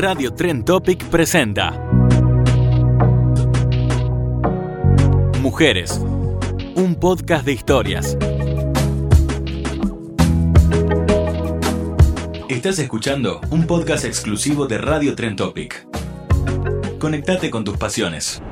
Radio Tren Topic presenta Mujeres, un podcast de historias. Estás escuchando un podcast exclusivo de Radio Tren Topic. Conectate con tus pasiones.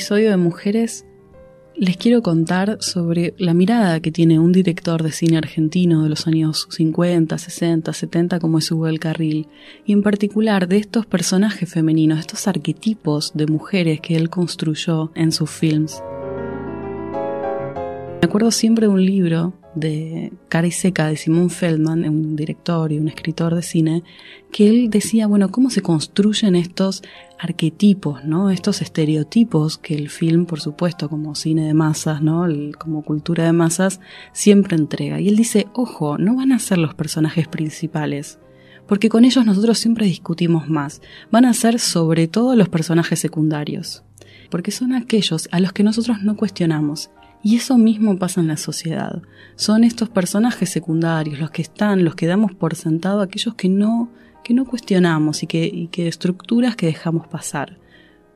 Episodio de Mujeres les quiero contar sobre la mirada que tiene un director de cine argentino de los años 50, 60, 70 como es Hugo del Carril, y en particular de estos personajes femeninos, estos arquetipos de mujeres que él construyó en sus films. Me acuerdo siempre de un libro de Cara y Seca de Simon Feldman, un director y un escritor de cine, que él decía, bueno, cómo se construyen estos arquetipos, ¿no? Estos estereotipos que el film, por supuesto, como cine de masas, ¿no? como cultura de masas, siempre entrega. Y él dice, ojo, no van a ser los personajes principales, porque con ellos nosotros siempre discutimos más. Van a ser sobre todo los personajes secundarios, porque son aquellos a los que nosotros no cuestionamos y eso mismo pasa en la sociedad. Son estos personajes secundarios, los que están, los que damos por sentado, aquellos que no, que no cuestionamos y que, estructuras que dejamos pasar.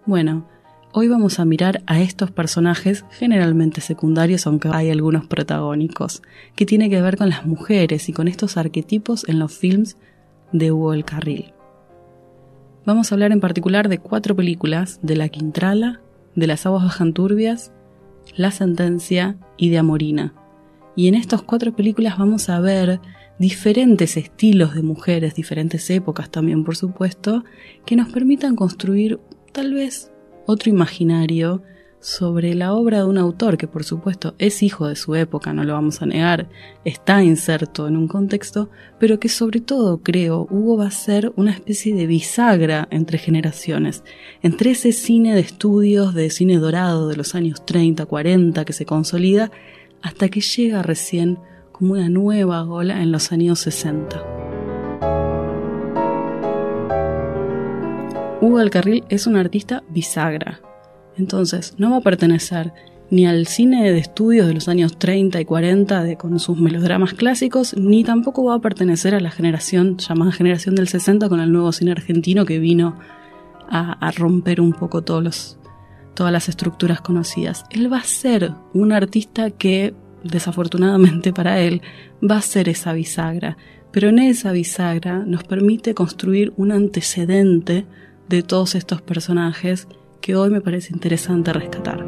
Bueno, hoy vamos a mirar a estos personajes generalmente secundarios, aunque hay algunos protagónicos, que tiene que ver con las mujeres y con estos arquetipos en los films de Hugo el Carril. Vamos a hablar en particular de cuatro películas, de La Quintrala, de Las aguas bajan turbias, la Sentencia y de Amorina. Y en estas cuatro películas vamos a ver diferentes estilos de mujeres, diferentes épocas también, por supuesto, que nos permitan construir tal vez otro imaginario sobre la obra de un autor que por supuesto es hijo de su época, no lo vamos a negar, está inserto en un contexto, pero que sobre todo creo Hugo va a ser una especie de bisagra entre generaciones, entre ese cine de estudios de cine dorado de los años 30, 40 que se consolida, hasta que llega recién como una nueva ola en los años 60. Hugo Alcarril es un artista bisagra, entonces, no va a pertenecer ni al cine de estudios de los años 30 y 40 de, con sus melodramas clásicos, ni tampoco va a pertenecer a la generación llamada generación del 60 con el nuevo cine argentino que vino a, romper un poco todas las estructuras conocidas. Él va a ser un artista que, desafortunadamente para él, va a ser esa bisagra, pero en esa bisagra nos permite construir un antecedente de todos estos personajes que hoy me parece interesante rescatar.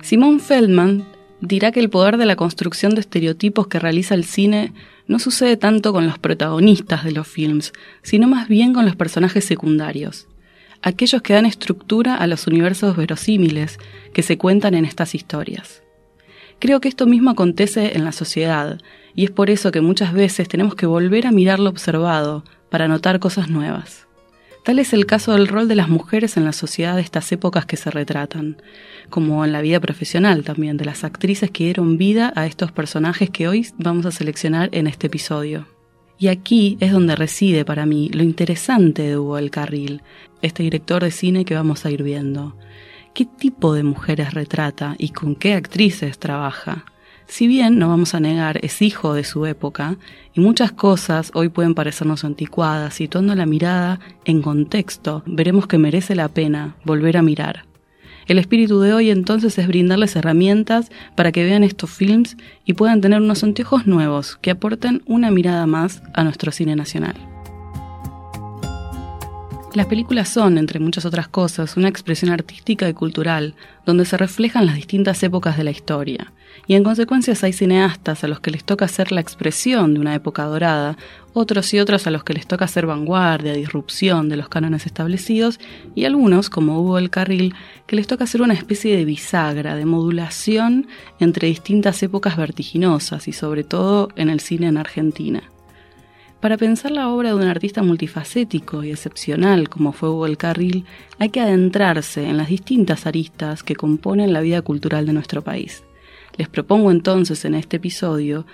Simón Feldman dirá que el poder de la construcción de estereotipos que realiza el cine no sucede tanto con los protagonistas de los films, sino más bien con los personajes secundarios aquellos que dan estructura a los universos verosímiles que se cuentan en estas historias. Creo que esto mismo acontece en la sociedad, y es por eso que muchas veces tenemos que volver a mirar lo observado para notar cosas nuevas. Tal es el caso del rol de las mujeres en la sociedad de estas épocas que se retratan, como en la vida profesional también, de las actrices que dieron vida a estos personajes que hoy vamos a seleccionar en este episodio. Y aquí es donde reside para mí lo interesante de Hugo El Carril, este director de cine que vamos a ir viendo. ¿Qué tipo de mujeres retrata y con qué actrices trabaja? Si bien, no vamos a negar, es hijo de su época, y muchas cosas hoy pueden parecernos anticuadas, situando la mirada en contexto, veremos que merece la pena volver a mirar. El espíritu de hoy entonces es brindarles herramientas para que vean estos films y puedan tener unos anteojos nuevos que aporten una mirada más a nuestro cine nacional. Las películas son, entre muchas otras cosas, una expresión artística y cultural, donde se reflejan las distintas épocas de la historia. Y en consecuencia hay cineastas a los que les toca hacer la expresión de una época dorada, otros y otros a los que les toca hacer vanguardia, disrupción de los cánones establecidos, y algunos, como Hugo el Carril, que les toca hacer una especie de bisagra, de modulación entre distintas épocas vertiginosas y sobre todo en el cine en Argentina. Para pensar la obra de un artista multifacético y excepcional como fue Hugo el Carril, hay que adentrarse en las distintas aristas que componen la vida cultural de nuestro país. Les propongo entonces en este episodio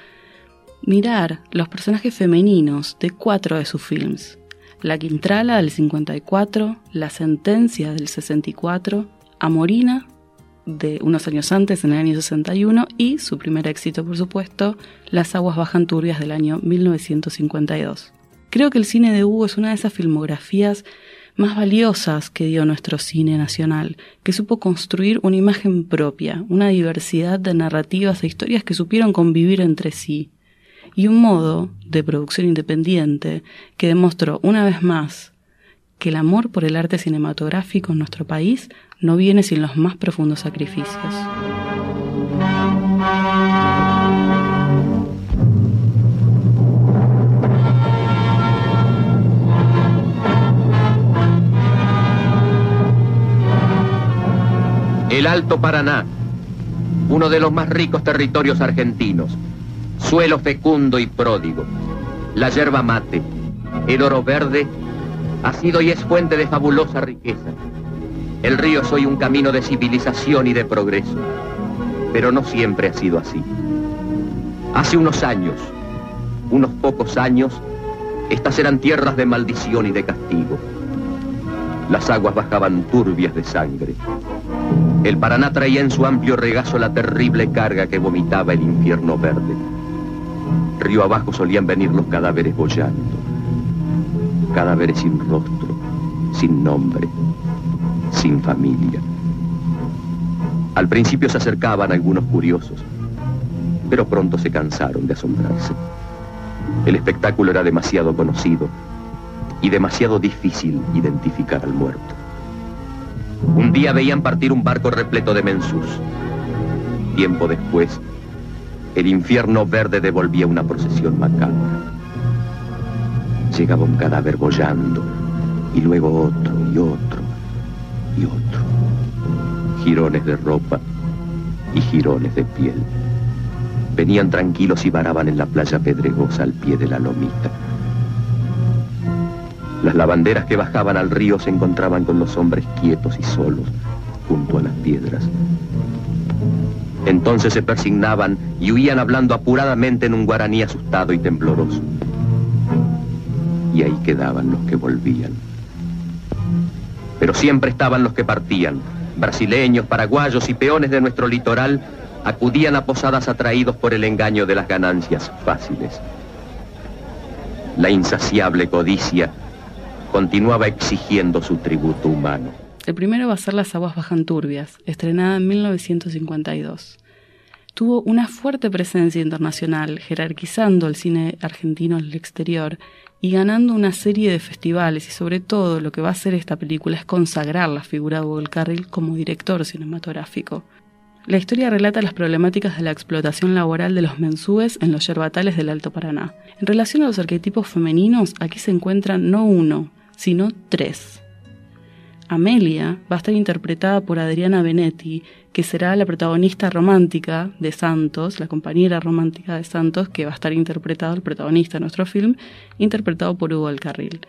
mirar los personajes femeninos de cuatro de sus films. La Quintrala del 54, La Sentencia del 64, Amorina de unos años antes, en el año 61, y su primer éxito, por supuesto, Las aguas bajan turbias del año 1952. Creo que el cine de Hugo es una de esas filmografías más valiosas que dio nuestro cine nacional, que supo construir una imagen propia, una diversidad de narrativas e historias que supieron convivir entre sí, y un modo de producción independiente que demostró una vez más que el amor por el arte cinematográfico en nuestro país no viene sin los más profundos sacrificios. El Alto Paraná, uno de los más ricos territorios argentinos, suelo fecundo y pródigo, la yerba mate, el oro verde, ha sido y es fuente de fabulosa riqueza. El río es hoy un camino de civilización y de progreso, pero no siempre ha sido así. Hace unos años, unos pocos años, estas eran tierras de maldición y de castigo. Las aguas bajaban turbias de sangre. El Paraná traía en su amplio regazo la terrible carga que vomitaba el infierno verde. Río abajo solían venir los cadáveres bollando. Cadáveres sin rostro, sin nombre, sin familia. Al principio se acercaban algunos curiosos, pero pronto se cansaron de asombrarse. El espectáculo era demasiado conocido y demasiado difícil identificar al muerto. Un día veían partir un barco repleto de mensús. Tiempo después, el infierno verde devolvía una procesión macabra. Llegaba un cadáver bollando, y luego otro y otro y otro. Girones de ropa y girones de piel. Venían tranquilos y varaban en la playa pedregosa al pie de la lomita. Las lavanderas que bajaban al río se encontraban con los hombres quietos y solos junto a las piedras. Entonces se persignaban y huían hablando apuradamente en un guaraní asustado y tembloroso. Y ahí quedaban los que volvían. Pero siempre estaban los que partían. Brasileños, paraguayos y peones de nuestro litoral acudían a posadas atraídos por el engaño de las ganancias fáciles. La insaciable codicia continuaba exigiendo su tributo humano. El primero va a ser Las aguas bajan turbias, estrenada en 1952. Tuvo una fuerte presencia internacional, jerarquizando el cine argentino en el exterior y ganando una serie de festivales y sobre todo lo que va a hacer esta película es consagrar la figura de Hugo Carril como director cinematográfico. La historia relata las problemáticas de la explotación laboral de los mensúes en los yerbatales del Alto Paraná. En relación a los arquetipos femeninos, aquí se encuentran no uno, sino tres. Amelia va a estar interpretada por Adriana Benetti, que será la protagonista romántica de Santos, la compañera romántica de Santos, que va a estar interpretado, el protagonista de nuestro film, interpretado por Hugo Alcarril.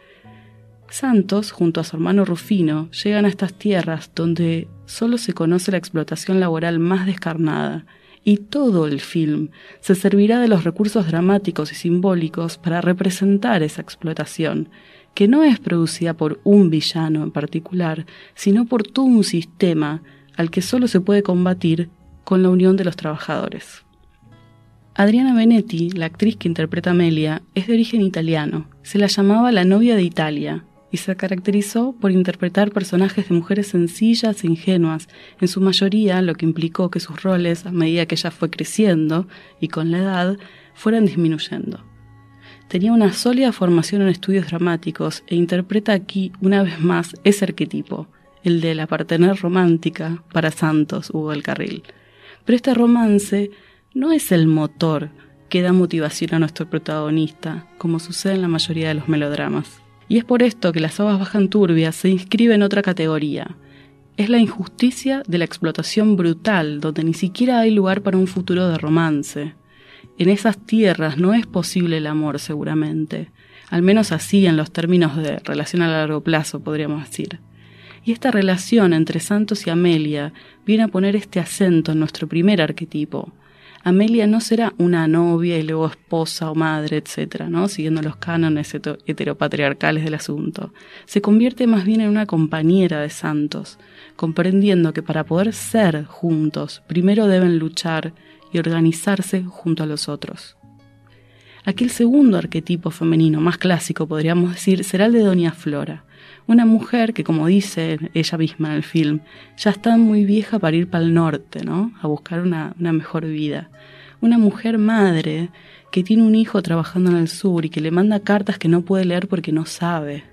Santos, junto a su hermano Rufino, llegan a estas tierras donde solo se conoce la explotación laboral más descarnada, y todo el film se servirá de los recursos dramáticos y simbólicos para representar esa explotación que no es producida por un villano en particular, sino por todo un sistema al que solo se puede combatir con la unión de los trabajadores. Adriana Benetti, la actriz que interpreta Amelia, es de origen italiano. Se la llamaba la novia de Italia, y se caracterizó por interpretar personajes de mujeres sencillas e ingenuas, en su mayoría lo que implicó que sus roles, a medida que ella fue creciendo y con la edad, fueran disminuyendo. Tenía una sólida formación en estudios dramáticos e interpreta aquí una vez más ese arquetipo, el de la partener romántica para Santos Hugo el Carril. Pero este romance no es el motor que da motivación a nuestro protagonista, como sucede en la mayoría de los melodramas. Y es por esto que las aguas bajan turbias se inscribe en otra categoría. Es la injusticia de la explotación brutal, donde ni siquiera hay lugar para un futuro de romance. En esas tierras no es posible el amor seguramente, al menos así en los términos de relación a largo plazo podríamos decir. Y esta relación entre Santos y Amelia viene a poner este acento en nuestro primer arquetipo. Amelia no será una novia y luego esposa o madre, etcétera, ¿no? Siguiendo los cánones heteropatriarcales del asunto. Se convierte más bien en una compañera de Santos, comprendiendo que para poder ser juntos, primero deben luchar y organizarse junto a los otros. Aquel segundo arquetipo femenino más clásico, podríamos decir, será el de Doña Flora, una mujer que, como dice ella misma en el film, ya está muy vieja para ir para el norte, ¿no? A buscar una, una mejor vida. Una mujer madre que tiene un hijo trabajando en el sur y que le manda cartas que no puede leer porque no sabe.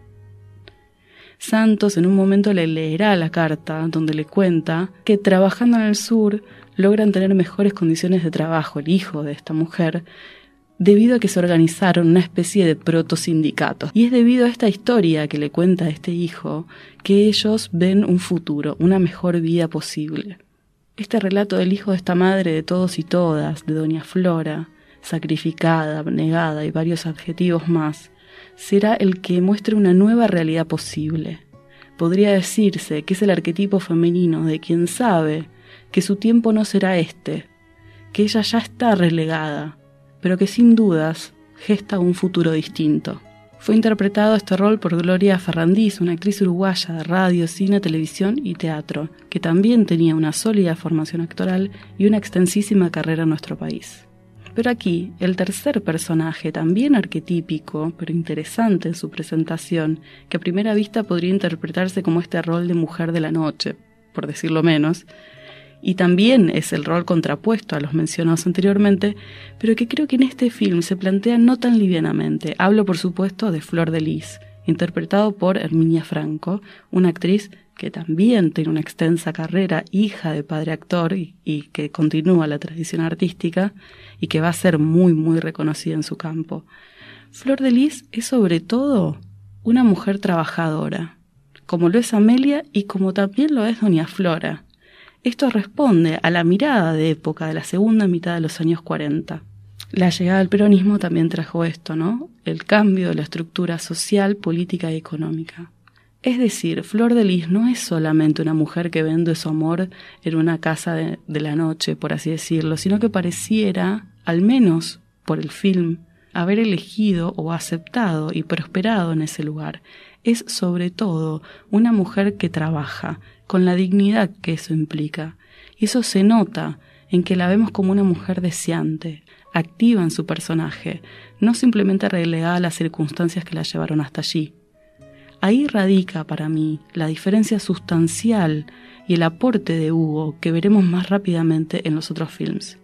Santos en un momento le leerá la carta donde le cuenta que trabajando en el sur logran tener mejores condiciones de trabajo el hijo de esta mujer debido a que se organizaron una especie de proto-sindicatos. Y es debido a esta historia que le cuenta este hijo que ellos ven un futuro, una mejor vida posible. Este relato del hijo de esta madre de todos y todas, de Doña Flora, sacrificada, negada y varios adjetivos más, será el que muestre una nueva realidad posible. Podría decirse que es el arquetipo femenino de quien sabe que su tiempo no será este, que ella ya está relegada, pero que sin dudas gesta un futuro distinto. Fue interpretado este rol por Gloria Ferrandiz, una actriz uruguaya de radio, cine, televisión y teatro, que también tenía una sólida formación actoral y una extensísima carrera en nuestro país. Pero aquí, el tercer personaje, también arquetípico, pero interesante en su presentación, que a primera vista podría interpretarse como este rol de mujer de la noche, por decirlo menos, y también es el rol contrapuesto a los mencionados anteriormente, pero que creo que en este film se plantea no tan livianamente. Hablo, por supuesto, de Flor de Lis, interpretado por Herminia Franco, una actriz que también tiene una extensa carrera, hija de padre actor y, que continúa la tradición artística y que va a ser muy, muy reconocida en su campo. Flor de Lis es sobre todo una mujer trabajadora, como lo es Amelia y como también lo es Doña Flora, esto responde a la mirada de época de la segunda mitad de los años 40. La llegada del peronismo también trajo esto, ¿no? El cambio de la estructura social, política y económica. Es decir, Flor de Lis no es solamente una mujer que vende su amor en una casa de, de la noche, por así decirlo, sino que pareciera, al menos por el film, haber elegido o aceptado y prosperado en ese lugar. Es sobre todo una mujer que trabaja, con la dignidad que eso implica. Y eso se nota en que la vemos como una mujer deseante, activa en su personaje, no simplemente relegada a las circunstancias que la llevaron hasta allí. Ahí radica para mí la diferencia sustancial y el aporte de Hugo que veremos más rápidamente en los otros films.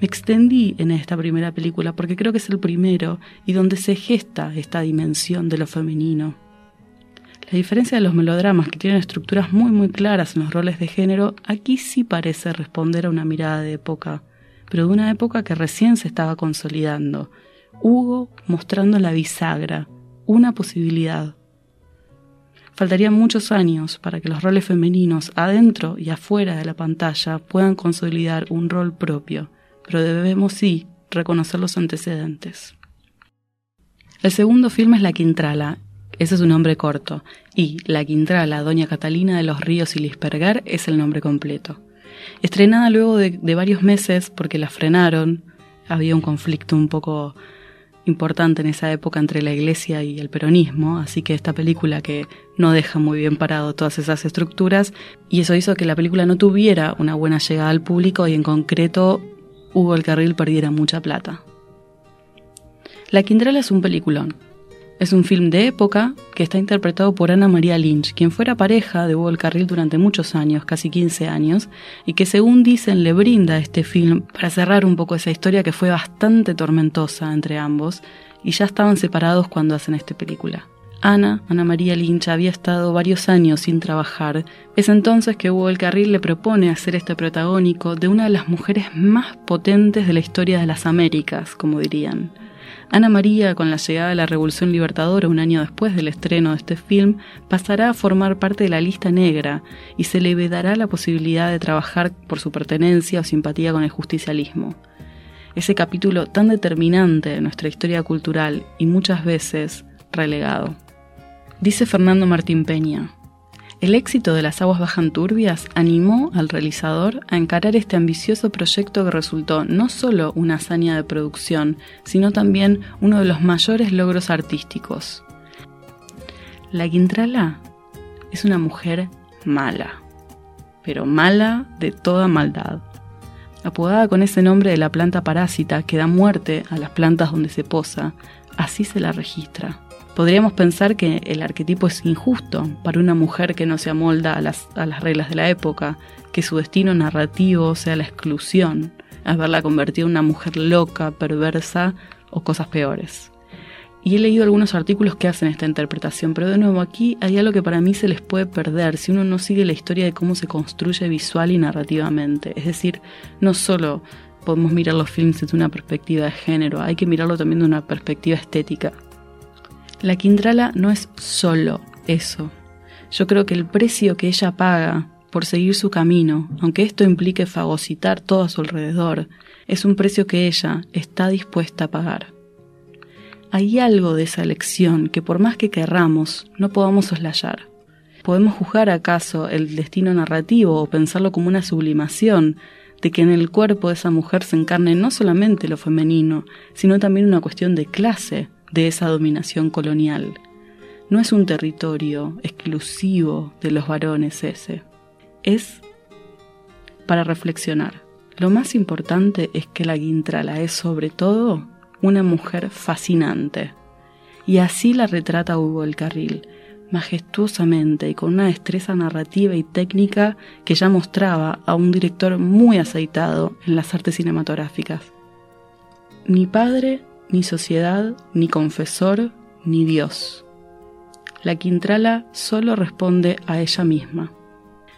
Me extendí en esta primera película porque creo que es el primero y donde se gesta esta dimensión de lo femenino. La diferencia de los melodramas que tienen estructuras muy muy claras en los roles de género, aquí sí parece responder a una mirada de época, pero de una época que recién se estaba consolidando. Hugo mostrando la bisagra, una posibilidad. Faltarían muchos años para que los roles femeninos adentro y afuera de la pantalla puedan consolidar un rol propio, pero debemos sí reconocer los antecedentes. El segundo filme es La Quintrala, ese es un nombre corto. Y La Quintrala, Doña Catalina de los Ríos y Lispergar es el nombre completo. Estrenada luego de, varios meses porque la frenaron, había un conflicto un poco importante en esa época entre la iglesia y el peronismo, así que esta película que no deja muy bien parado todas esas estructuras, y eso hizo que la película no tuviera una buena llegada al público y en concreto Hugo el Carril perdiera mucha plata. La Quintrala es un peliculón, Es un film de época que está interpretado por Ana María Lynch, quien fuera pareja de Hugo el Carril durante muchos años, casi 15 años, y que según dicen le brinda este film para cerrar un poco esa historia que fue bastante tormentosa entre ambos, y ya estaban separados cuando hacen esta película. Ana, Ana María Lynch, había estado varios años sin trabajar. Es entonces que Hugo el Carril le propone hacer este protagónico de una de las mujeres más potentes de la historia de las Américas, como dirían. Ana María, con la llegada de la Revolución Libertadora un año después del estreno de este film, pasará a formar parte de la lista negra y se le vedará la posibilidad de trabajar por su pertenencia o simpatía con el justicialismo. Ese capítulo tan determinante de nuestra historia cultural y muchas veces relegado. Dice Fernando Martín Peña, el éxito de Las aguas bajan turbias animó al realizador a encarar este ambicioso proyecto que resultó no solo una hazaña de producción, sino también uno de los mayores logros artísticos. La Quintrala es una mujer mala, pero mala de toda maldad. Apodada con ese nombre de la planta parásita que da muerte a las plantas donde se posa, así se la registra. Podríamos pensar que el arquetipo es injusto para una mujer que no se amolda a las, reglas de la época, que su destino narrativo sea la exclusión, haberla convertido en una mujer loca, perversa o cosas peores. Y he leído algunos artículos que hacen esta interpretación, pero de nuevo aquí hay algo que para mí se les puede perder si uno no sigue la historia de cómo se construye visual y narrativamente. Es decir, no solo podemos mirar los films desde una perspectiva de género, hay que mirarlo también de una perspectiva estética. La Quintrala no es solo eso. Yo creo que el precio que ella paga por seguir su camino, aunque esto implique fagocitar todo a su alrededor, es un precio que ella está dispuesta a pagar. Hay algo de esa elección que por más que querramos, no podamos soslayar. ¿Podemos juzgar acaso el destino narrativo o pensarlo como una sublimación de que en el cuerpo de esa mujer se encarne no solamente lo femenino, sino también una cuestión de clase, de esa dominación colonial. No es un territorio exclusivo de los varones ese. Es para reflexionar. Lo más importante es que la Guintrala es sobre todo una mujer fascinante. Y así la retrata Hugo el Carril, majestuosamente y con una destreza narrativa y técnica que ya mostraba a un director muy aceitado en las artes cinematográficas. Ni padre ni sociedad, ni confesor, ni Dios. La Quintrala solo responde a ella misma.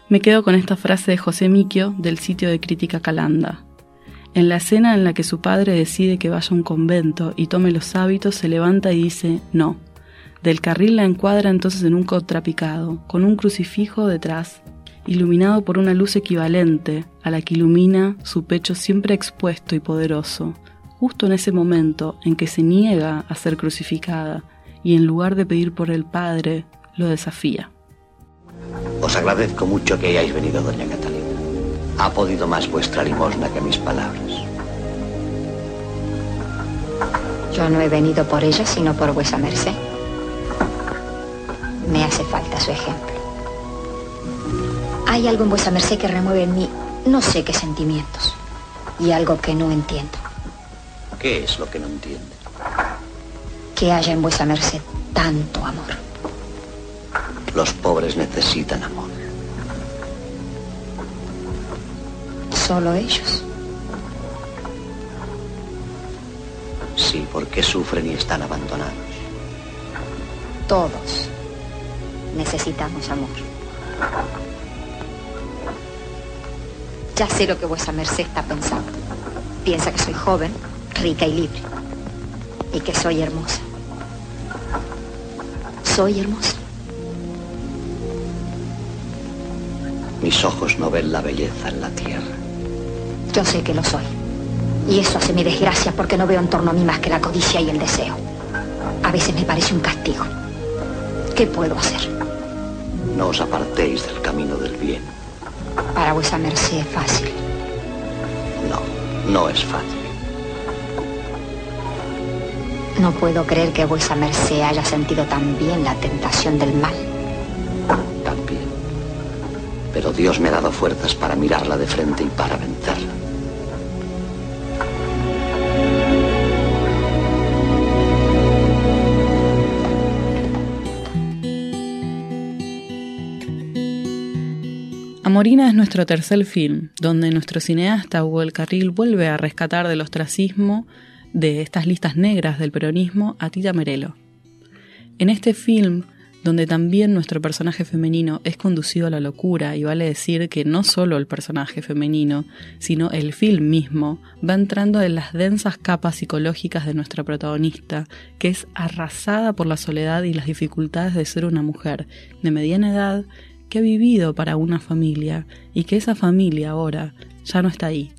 Me quedo con esta frase de José Miquio del sitio de crítica Calanda. En la escena en la que su padre decide que vaya a un convento y tome los hábitos, se levanta y dice no. Del carril la encuadra entonces en un contrapicado, con un crucifijo detrás, iluminado por una luz equivalente a la que ilumina su pecho siempre expuesto y poderoso, justo en ese momento en que se niega a ser crucificada y en lugar de pedir por el Padre, lo desafía. Os agradezco mucho que hayáis venido, doña Catalina. Ha podido más vuestra limosna que mis palabras. Yo no he venido por ella, sino por vuesa merced. Me hace falta su ejemplo. Hay algo en vuesa merced que remueve en mí no sé qué sentimientos y algo que no entiendo. ¿Qué es lo que no entiende? Que haya en vuesa merced tanto amor. Los pobres necesitan amor. Solo ellos. Sí, porque sufren y están abandonados. Todos necesitamos amor. Ya sé lo que vuesa merced está pensando. Piensa que soy joven, rica y libre. Y que soy hermosa. Soy hermosa. Mis ojos no ven la belleza en la tierra. Yo sé que lo soy. Y eso hace mi desgracia porque no veo en torno a mí más que la codicia y el deseo. A veces me parece un castigo. ¿Qué puedo hacer? No os apartéis del camino del bien. Para vuesa merced es fácil. No, no es fácil. No puedo creer que vuesa merced haya sentido tan bien la tentación del mal. También. Pero Dios me ha dado fuerzas para mirarla de frente y para vencerla. Amorina es nuestro tercer film, donde nuestro cineasta Hugo El Carril vuelve a rescatar del ostracismo de estas listas negras del peronismo a Tita Merelo. En este film, donde también nuestro personaje femenino es conducido a la locura, y vale decir que no solo el personaje femenino, sino el film mismo, va entrando en las densas capas psicológicas de nuestra protagonista, que es arrasada por la soledad y las dificultades de ser una mujer de mediana edad que ha vivido para una familia y que esa familia ahora ya no está ahí.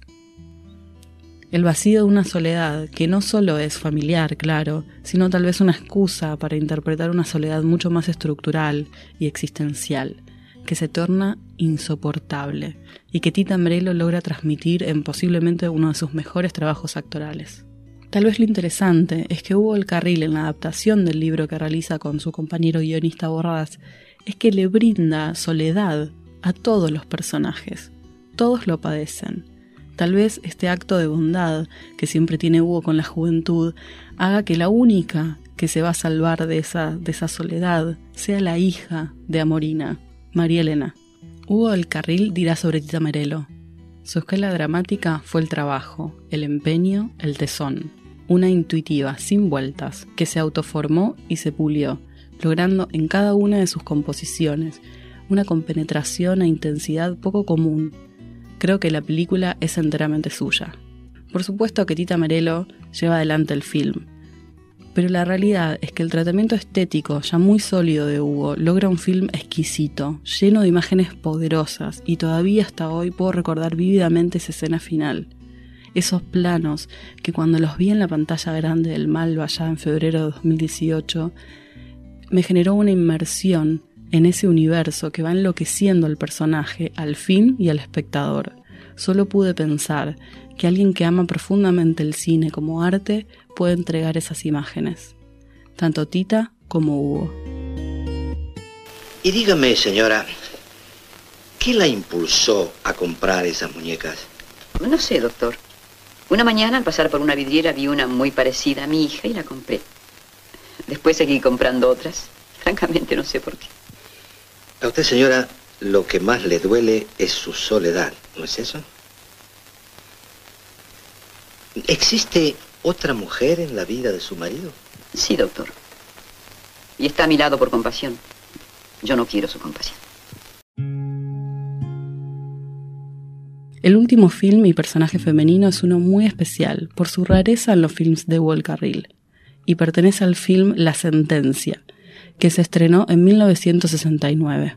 El vacío de una soledad que no solo es familiar, claro, sino tal vez una excusa para interpretar una soledad mucho más estructural y existencial, que se torna insoportable y que Tita Ambrelo logra transmitir en posiblemente uno de sus mejores trabajos actorales. Tal vez lo interesante es que hubo el carril en la adaptación del libro que realiza con su compañero guionista Borras es que le brinda soledad a todos los personajes. Todos lo padecen. Tal vez este acto de bondad que siempre tiene Hugo con la juventud haga que la única que se va a salvar de esa, de esa soledad sea la hija de Amorina, María Elena. Hugo del Carril dirá sobre Tita Merelo. Su escuela dramática fue el trabajo, el empeño, el tesón. Una intuitiva, sin vueltas, que se autoformó y se pulió, logrando en cada una de sus composiciones una compenetración e intensidad poco común. Creo que la película es enteramente suya. Por supuesto que Tita Merelo lleva adelante el film, pero la realidad es que el tratamiento estético ya muy sólido de Hugo logra un film exquisito, lleno de imágenes poderosas, y todavía hasta hoy puedo recordar vívidamente esa escena final. Esos planos que cuando los vi en la pantalla grande del Malva allá en febrero de 2018 me generó una inmersión en ese universo que va enloqueciendo al personaje, al fin y al espectador. Solo pude pensar que alguien que ama profundamente el cine como arte puede entregar esas imágenes, tanto Tita como Hugo. Y dígame, señora, ¿qué la impulsó a comprar esas muñecas? No sé, doctor. Una mañana al pasar por una vidriera vi una muy parecida a mi hija y la compré. Después seguí comprando otras. Francamente no sé por qué. A usted, señora, lo que más le duele es su soledad, ¿no es eso? ¿Existe otra mujer en la vida de su marido? Sí, doctor. Y está a mi lado por compasión. Yo no quiero su compasión. El último film y personaje femenino es uno muy especial por su rareza en los films de Walt Carril y pertenece al film La Sentencia, que se estrenó en 1969.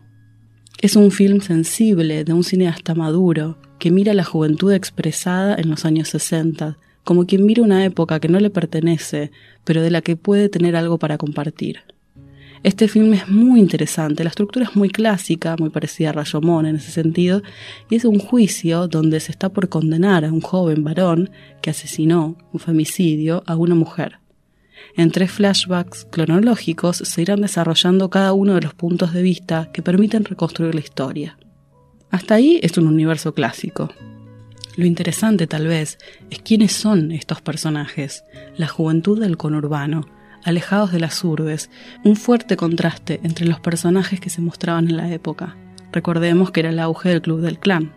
Es un film sensible de un cineasta maduro que mira la juventud expresada en los años 60, como quien mira una época que no le pertenece, pero de la que puede tener algo para compartir. Este film es muy interesante, la estructura es muy clásica, muy parecida a Rayomón en ese sentido, y es un juicio donde se está por condenar a un joven varón que asesinó, un femicidio, a una mujer. En tres flashbacks cronológicos se irán desarrollando cada uno de los puntos de vista que permiten reconstruir la historia. Hasta ahí es un universo clásico. Lo interesante tal vez es quiénes son estos personajes, la juventud del conurbano, alejados de las urbes, un fuerte contraste entre los personajes que se mostraban en la época. Recordemos que era el auge del Club del Clan.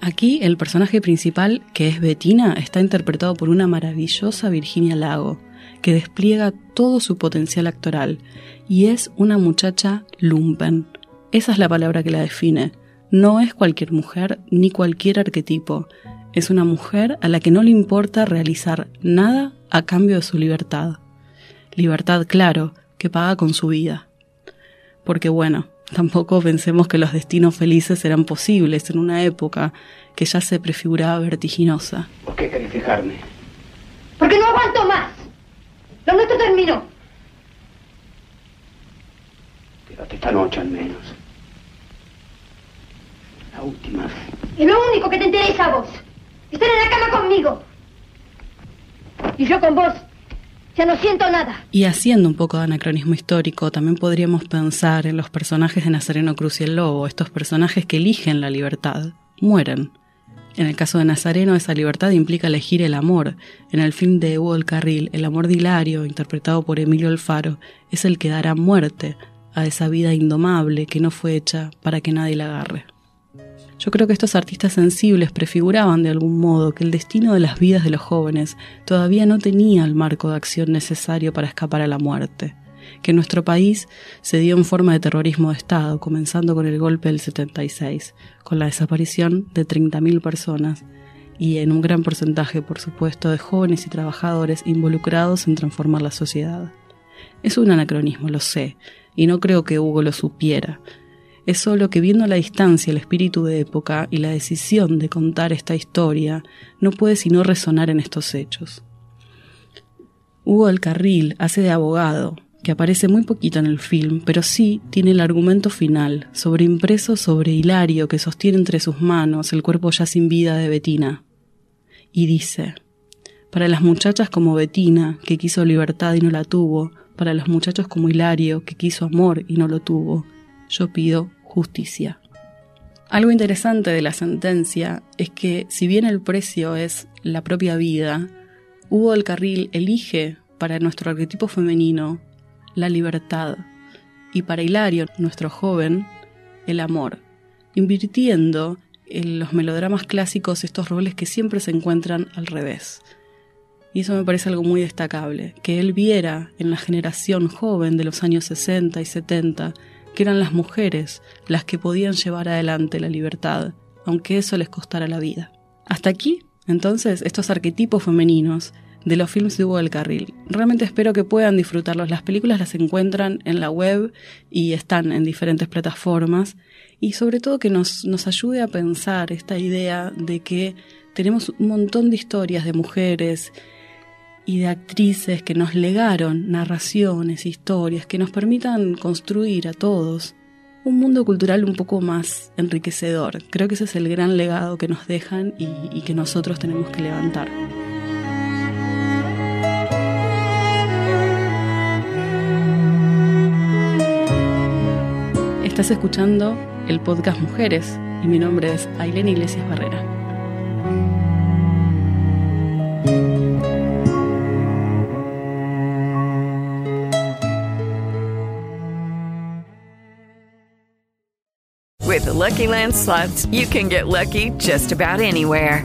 Aquí el personaje principal, que es Bettina, está interpretado por una maravillosa Virginia Lago, que despliega todo su potencial actoral y es una muchacha lumpen. Esa es la palabra que la define. No es cualquier mujer ni cualquier arquetipo. Es una mujer a la que no le importa realizar nada a cambio de su libertad. Libertad, claro, que paga con su vida. Porque bueno, tampoco pensemos que los destinos felices eran posibles en una época que ya se prefiguraba vertiginosa. ¿Por qué querés fijarme? Porque no aguanto más. Lo nuestro terminó. Quédate esta noche al menos. La última. Es lo único que te interesa a vos. Estar en la cama conmigo. Y yo con vos. Ya no siento nada. Y haciendo un poco de anacronismo histórico, también podríamos pensar en los personajes de Nazareno Cruz y el Lobo, estos personajes que eligen la libertad, mueren. En el caso de Nazareno, esa libertad implica elegir el amor. En el film de Hugo del Carril, el amor de Hilario, interpretado por Emilio Alfaro, es el que dará muerte a esa vida indomable que no fue hecha para que nadie la agarre. Yo creo que estos artistas sensibles prefiguraban de algún modo que el destino de las vidas de los jóvenes todavía no tenía el marco de acción necesario para escapar a la muerte, que nuestro país se dio en forma de terrorismo de Estado, comenzando con el golpe del 76, con la desaparición de 30.000 personas y en un gran porcentaje, por supuesto, de jóvenes y trabajadores involucrados en transformar la sociedad. Es un anacronismo, lo sé, y no creo que Hugo lo supiera, es solo que viendo la distancia el espíritu de época y la decisión de contar esta historia, no puede sino resonar en estos hechos. Hugo del Carril hace de abogado, que aparece muy poquito en el film, pero sí tiene el argumento final, sobreimpreso sobre Hilario que sostiene entre sus manos el cuerpo ya sin vida de Betina. Y dice, para las muchachas como Betina, que quiso libertad y no la tuvo, para los muchachos como Hilario, que quiso amor y no lo tuvo, yo pido justicia. Algo interesante de la sentencia es que si bien el precio es la propia vida, Hugo del Carril elige para nuestro arquetipo femenino la libertad y para Hilario, nuestro joven, el amor, invirtiendo en los melodramas clásicos estos roles que siempre se encuentran al revés. Y eso me parece algo muy destacable, que él viera en la generación joven de los años 60 y 70 que eran las mujeres las que podían llevar adelante la libertad, aunque eso les costara la vida. Hasta aquí, entonces, estos arquetipos femeninos de los films de Hugo del Carril. Realmente espero que puedan disfrutarlos. Las películas las encuentran en la web y están en diferentes plataformas. Y sobre todo que nos, nos ayude a pensar esta idea de que tenemos un montón de historias de mujeres y de actrices que nos legaron narraciones, historias que nos permitan construir a todos un mundo cultural un poco más enriquecedor. Creo que ese es el gran legado que nos dejan y, y que nosotros tenemos que levantar. Estás escuchando el podcast Mujeres y mi nombre es Ailén Iglesias Barrera. With the Lucky Land slots, you can get lucky just about anywhere.